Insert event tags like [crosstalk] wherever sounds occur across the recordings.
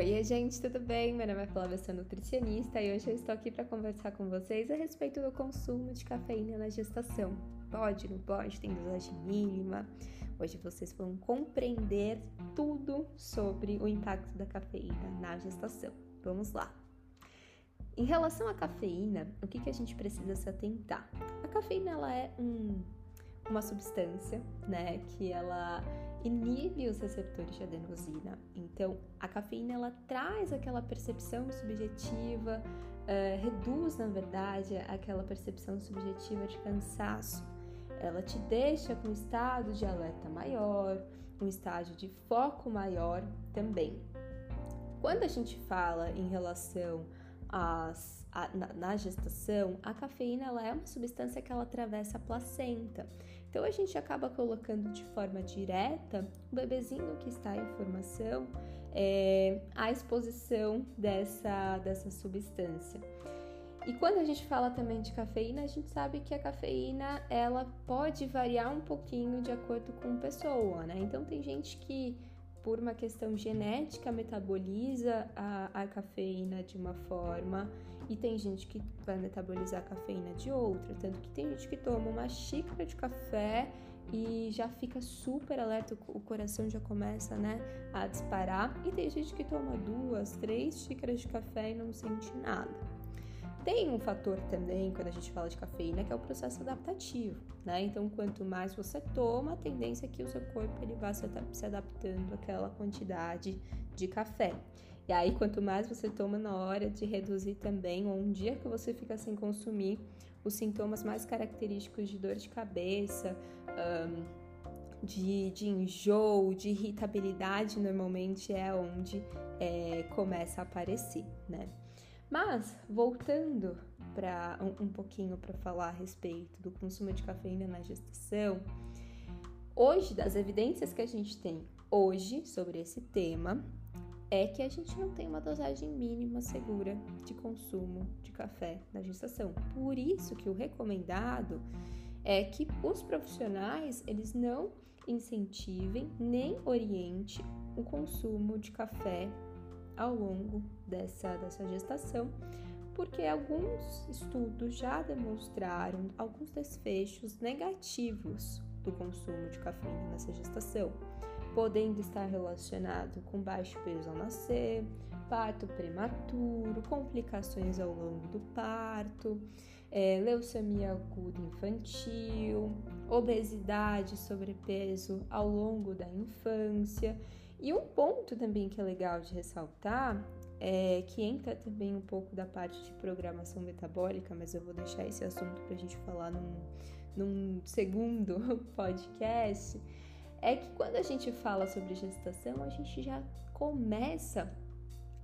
Oi, gente, tudo bem? Meu nome é Flávia, sou nutricionista e hoje eu estou aqui para conversar com vocês a respeito do consumo de cafeína na gestação. Pode, não pode, tem dosagem mínima. Hoje vocês vão compreender tudo sobre o impacto da cafeína na gestação. Vamos lá! Em relação à cafeína, o que, que a gente precisa se atentar? A cafeína ela é um, uma substância, né, que ela inibe os receptores de adenosina. Então, a cafeína ela traz aquela percepção subjetiva, uh, reduz, na verdade, aquela percepção subjetiva de cansaço. Ela te deixa com um estado de alerta maior, um estágio de foco maior também. Quando a gente fala em relação a, na, na, gestação, a cafeína ela é uma substância que ela atravessa a placenta. Então a gente acaba colocando de forma direta o bebezinho que está em formação é, à exposição dessa, dessa substância. E quando a gente fala também de cafeína, a gente sabe que a cafeína ela pode variar um pouquinho de acordo com pessoa, né? Então tem gente que por uma questão genética, metaboliza a, a, cafeína de uma forma e tem gente que vai metabolizar a cafeína de outra. Tanto que tem gente que toma uma xícara de café e já fica super alerta, o coração já começa né, a disparar. E tem gente que toma duas, três xícaras de café e não sente nada. Tem um fator também, quando a gente fala de cafeína, que é o processo adaptativo, né? Então, quanto mais você toma, a tendência é que o seu corpo ele vá se adaptando àquela quantidade de café. E aí, quanto mais você toma na hora de reduzir também, ou um dia que você fica sem consumir, os sintomas mais característicos de dor de cabeça, um, de, de enjoo, de irritabilidade, normalmente é onde é, começa a aparecer, né? Mas, voltando para um, um pouquinho para falar a respeito do consumo de cafeína na gestação, hoje, das evidências que a gente tem hoje sobre esse tema, é que a gente não tem uma dosagem mínima segura de consumo de café na gestação. Por isso que o recomendado é que os profissionais eles não incentivem nem orientem o consumo de café ao longo dessa, dessa gestação, porque alguns estudos já demonstraram alguns desfechos negativos do consumo de cafeína nessa gestação, podendo estar relacionado com baixo peso ao nascer, parto prematuro, complicações ao longo do parto, é, leucemia aguda infantil, obesidade, sobrepeso ao longo da infância e um ponto também que é legal de ressaltar é que entra também um pouco da parte de programação metabólica, mas eu vou deixar esse assunto para a gente falar num, num segundo [laughs] podcast. É que quando a gente fala sobre gestação, a gente já começa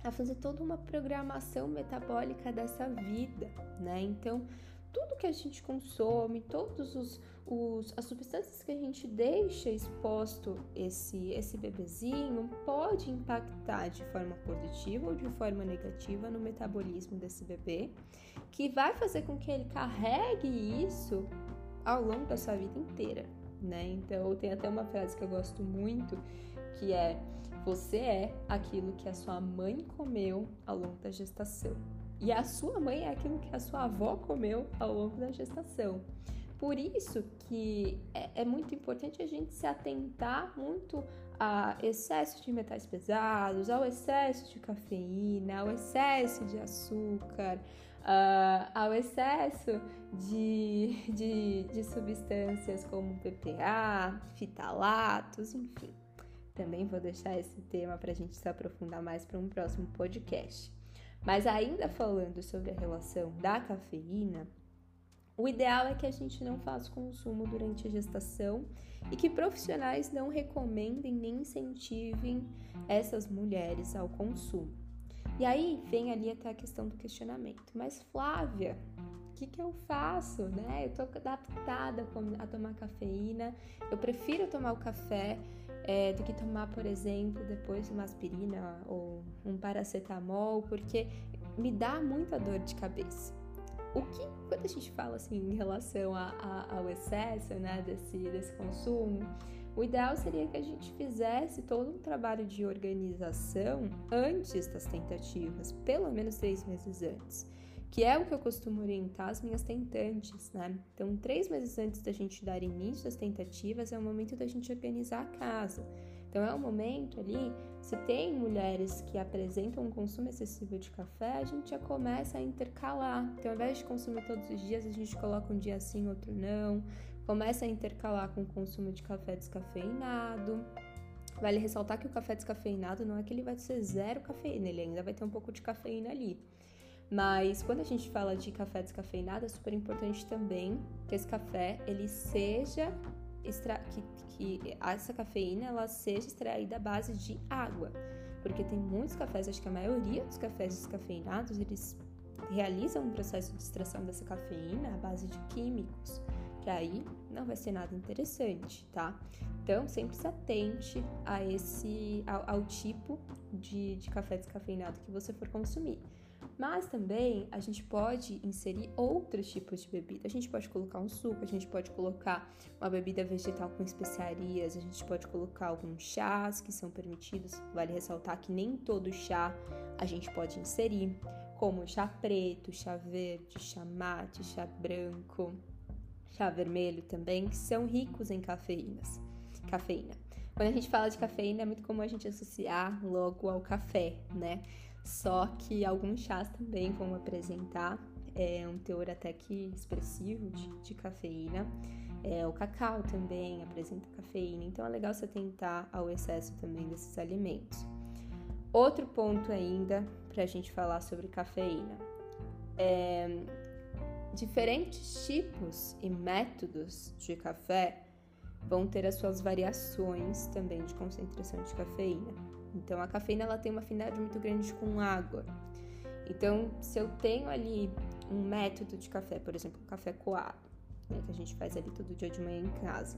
a fazer toda uma programação metabólica dessa vida, né? Então, tudo que a gente consome, todos os, os, as substâncias que a gente deixa exposto esse esse bebezinho pode impactar de forma positiva ou de forma negativa no metabolismo desse bebê, que vai fazer com que ele carregue isso ao longo da sua vida inteira, né? Então tem até uma frase que eu gosto muito que é você é aquilo que a sua mãe comeu ao longo da gestação. E a sua mãe é aquilo que a sua avó comeu ao longo da gestação. Por isso que é, é, muito importante a gente se atentar muito a excesso de metais pesados, ao excesso de cafeína, ao excesso de açúcar, uh, ao excesso de, de, de substâncias como PPA, fitalatos, enfim. Também vou deixar esse tema para a gente se aprofundar mais para um próximo podcast. Mas ainda falando sobre a relação da cafeína, o ideal é que a gente não faça consumo durante a gestação e que profissionais não recomendem nem incentivem essas mulheres ao consumo. E aí vem ali até a questão do questionamento. Mas Flávia, que, que eu faço, né? Eu tô adaptada a tomar cafeína, eu prefiro tomar o café é, do que tomar, por exemplo, depois uma aspirina ou um paracetamol, porque me dá muita dor de cabeça. O que, quando a gente fala assim em relação a, a, ao excesso né, desse, desse consumo, O ideal seria que a gente fizesse todo um trabalho de organização antes das tentativas, pelo menos três meses antes, que é o que eu costumo orientar as minhas tentantes, né? Então, três meses antes da gente dar início às tentativas é o momento da gente organizar a casa. Então, é o momento ali, se tem mulheres que apresentam um consumo excessivo de café, a gente já começa a intercalar. Então, ao invés de consumir todos os dias, a gente coloca um dia sim, outro não começa a intercalar com o consumo de café descafeinado. Vale ressaltar que o café descafeinado não é que ele vai ser zero cafeína, ele ainda vai ter um pouco de cafeína ali. Mas quando a gente fala de café descafeinado, é super importante também que esse café ele seja extra... que, que essa cafeína ela seja extraída à base de água, porque tem muitos cafés, acho que a maioria dos cafés descafeinados eles realizam um processo de extração dessa cafeína à base de químicos que aí não vai ser nada interessante, tá? Então, sempre se atente a esse, ao, ao tipo de, de café descafeinado que você for consumir. Mas também a gente pode inserir outros tipos de bebida. A gente pode colocar um suco, a gente pode colocar uma bebida vegetal com especiarias, a gente pode colocar alguns chás que são permitidos. Vale ressaltar que nem todo chá a gente pode inserir, como chá preto, chá verde, chá mate, chá branco, chá vermelho também, que são ricos em cafeínas. Cafeína. Quando a gente fala de cafeína, é muito comum a gente associar logo ao café, né? Só que alguns chás também vão apresentar é, um teor até que expressivo de, de cafeína. É, o cacau também apresenta cafeína, então é legal você atentar ao excesso também desses alimentos. Outro ponto ainda para a gente falar sobre cafeína. É, Diferentes tipos e métodos de café vão ter as suas variações também de concentração de cafeína. Então, a cafeína ela tem uma afinidade muito grande com água. Então, se eu tenho ali um método de café, por exemplo, um café coado, né, que a gente faz ali todo dia de manhã em casa,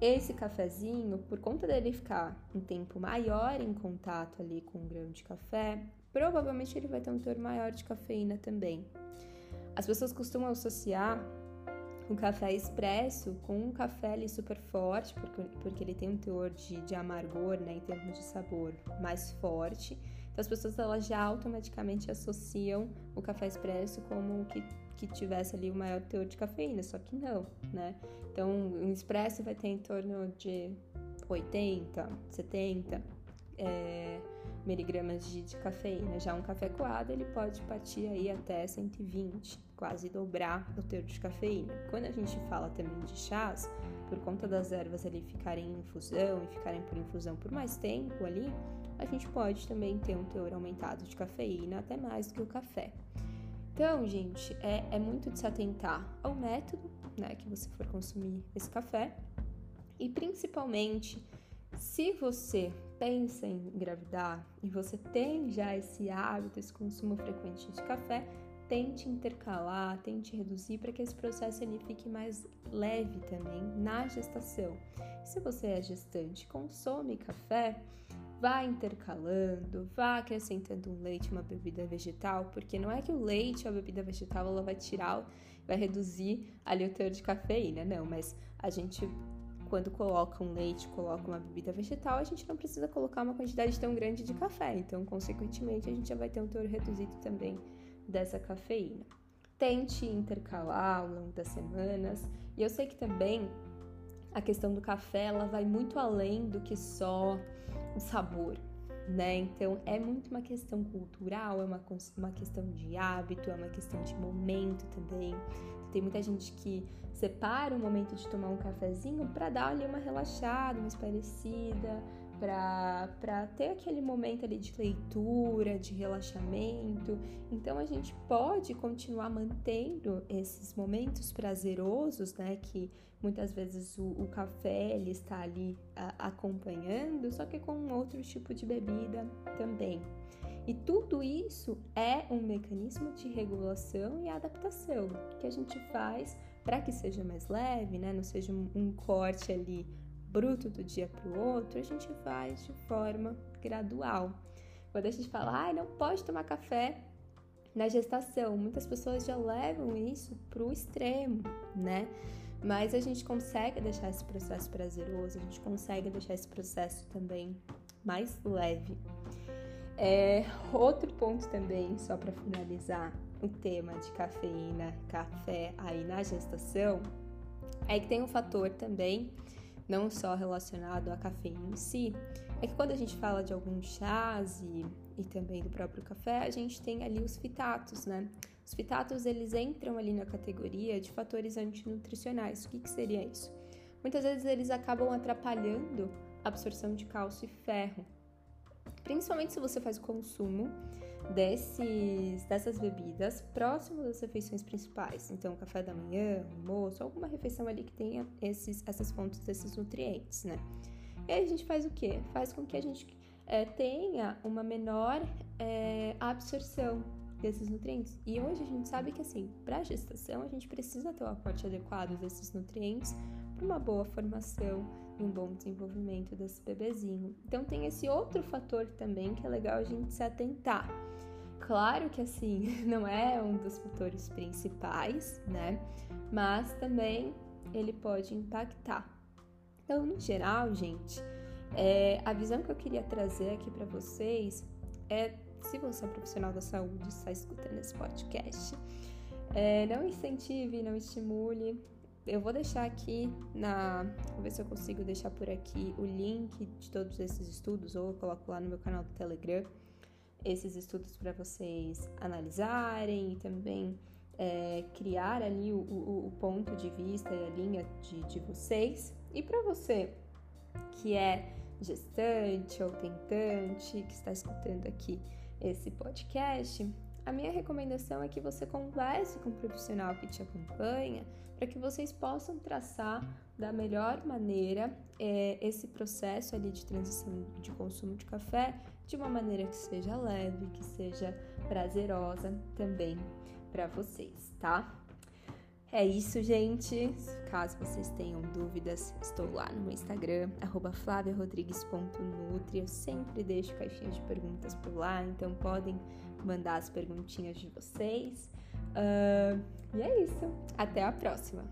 esse cafezinho, por conta dele ficar um tempo maior em contato ali com o grão de café, provavelmente ele vai ter um teor maior de cafeína também. As pessoas costumam associar o café expresso com um café ali super forte, porque, porque ele tem um teor de, de amargor, né, em termos de sabor, mais forte. Então as pessoas elas já automaticamente associam o café expresso como que, que tivesse ali o maior teor de cafeína, só que não, né? Então um expresso vai ter em torno de 80, 70 é, miligramas de, de, cafeína. Já um café coado, ele pode partir aí até 120, quase dobrar o teor de cafeína. Quando a gente fala também de chás, por conta das ervas ali ficarem em infusão e ficarem por infusão por mais tempo ali, a gente pode também ter um teor aumentado de cafeína, até mais do que o café. Então, gente, é, é muito de se atentar ao método né, que você for consumir esse café e principalmente se você pensa em engravidar e você tem já esse hábito, esse consumo frequente de café, tente intercalar, tente reduzir para que esse processo ele fique mais leve também na gestação. Se você é gestante, consome café, vá intercalando, vá acrescentando um leite, uma bebida vegetal, porque não é que o leite ou a bebida vegetal ela vai tirar, vai reduzir ali o teor de cafeína, não, mas a gente quando coloca um leite, coloca uma bebida vegetal, a gente não precisa colocar uma quantidade tão grande de café. Então, consequentemente, a gente já vai ter um teor reduzido também dessa cafeína. Tente intercalar ao longo das semanas. E eu sei que também a questão do café ela vai muito além do que só o sabor, né? Então é muito uma questão cultural, é uma, uma questão de hábito, é uma questão de momento também. Tem muita gente que separa o momento de tomar um cafezinho para dar ali uma relaxada, mais parecida, para ter aquele momento ali de leitura, de relaxamento. Então a gente pode continuar mantendo esses momentos prazerosos, né? Que muitas vezes o, o café ele está ali a, acompanhando, só que com outro tipo de bebida também. E tudo isso é um mecanismo de regulação e adaptação que a gente faz para que seja mais leve, né? Não seja um, um corte ali bruto do dia para o outro, a gente faz de forma gradual. Quando a gente fala, ah, não pode tomar café na gestação, muitas pessoas já levam isso para o extremo, né? mas a gente consegue deixar esse processo prazeroso, a gente consegue deixar esse processo também mais leve. É, outro ponto também, só para finalizar o tema de cafeína, café aí na gestação, é que tem um fator também, não só relacionado à cafeína em si, é que quando a gente fala de alguns chás e, e também do próprio café, a gente tem ali os fitatos, né? Os fitatos, eles entram ali na categoria de fatores antinutricionais. O que, que seria isso? Muitas vezes eles acabam atrapalhando a absorção de cálcio e ferro, principalmente se você faz o consumo desses, dessas bebidas próximo das refeições principais. Então, café da manhã, almoço, alguma refeição ali que tenha esses, essas fontes desses nutrientes, né? E aí a gente faz o quê? Faz com que a gente é, tenha uma menor é, absorção desses nutrientes. E hoje a gente sabe que, assim, para gestação, a gente precisa ter o aporte adequado desses nutrientes uma boa formação e um bom desenvolvimento desse bebezinho. Então, tem esse outro fator também que é legal a gente se atentar. Claro que assim, [laughs] não é um dos fatores principais, né? Mas também ele pode impactar. Então, no geral, gente, é, a visão que eu queria trazer aqui para vocês é, se você é profissional da saúde está escutando esse podcast, é, não incentive, não estimule. Eu vou deixar aqui na. Vou ver se eu consigo deixar por aqui o link de todos esses estudos, ou eu coloco lá no meu canal do Telegram esses estudos para vocês analisarem e também é, criar ali o, o, o, ponto de vista e a linha de, de vocês. E para você que é gestante ou tentante, que está escutando aqui esse podcast, a minha recomendação é que você converse com o profissional que te acompanha para que vocês possam traçar da melhor maneira é, esse processo ali de transição de consumo de café de uma maneira que seja leve, que seja prazerosa também para vocês, tá? É isso, gente. Caso vocês tenham dúvidas, estou lá no meu Instagram, flaviarodrigues.nutri. Eu sempre deixo caixinhas de perguntas por lá, então podem mandar as perguntinhas de vocês. Uh, e é isso. Até a próxima!